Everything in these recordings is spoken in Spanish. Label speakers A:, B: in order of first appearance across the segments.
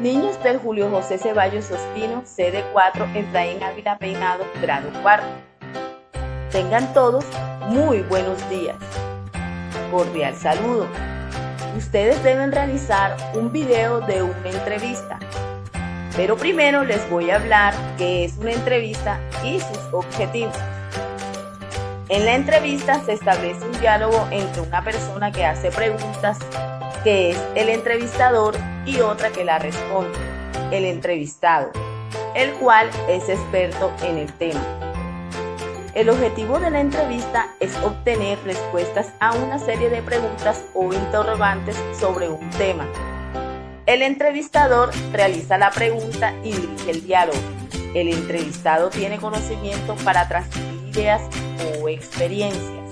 A: Niños del Julio José Ceballos Ospino, sede 4, Efraín Ávila Peinado, grado cuarto. Tengan todos muy buenos días. Cordial saludo. Ustedes deben realizar un video de una entrevista. Pero primero les voy a hablar qué es una entrevista y sus objetivos. En la entrevista se establece un diálogo entre una persona que hace preguntas, que es el entrevistador, y otra que la responde, el entrevistado, el cual es experto en el tema. El objetivo de la entrevista es obtener respuestas a una serie de preguntas o interrogantes sobre un tema. El entrevistador realiza la pregunta y dirige el diálogo. El entrevistado tiene conocimiento para transmitir ideas o experiencias.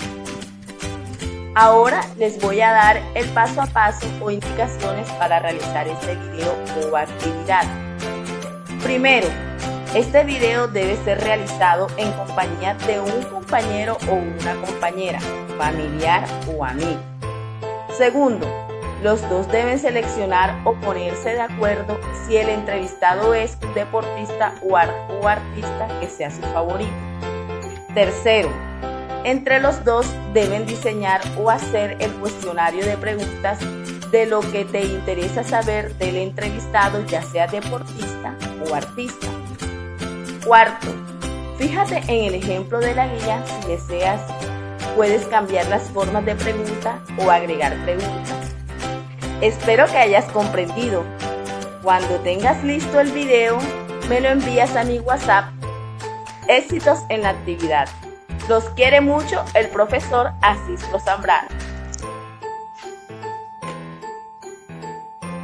A: Ahora les voy a dar el paso a paso o indicaciones para realizar este video o actividad. Primero, este video debe ser realizado en compañía de un compañero o una compañera, familiar o amigo. Segundo, los dos deben seleccionar o ponerse de acuerdo si el entrevistado es un deportista o, artista que sea su favorito. Tercero, entre los dos deben diseñar o hacer el cuestionario de preguntas de lo que te interesa saber del entrevistado, ya sea deportista o artista. Cuarto, fíjate en el ejemplo de la guía si deseas, puedes cambiar las formas de pregunta o agregar preguntas. Espero que hayas comprendido. Cuando tengas listo el video, me lo envías a mi WhatsApp. Éxitos en la actividad. Los quiere mucho el profesor Asisco Zambrano.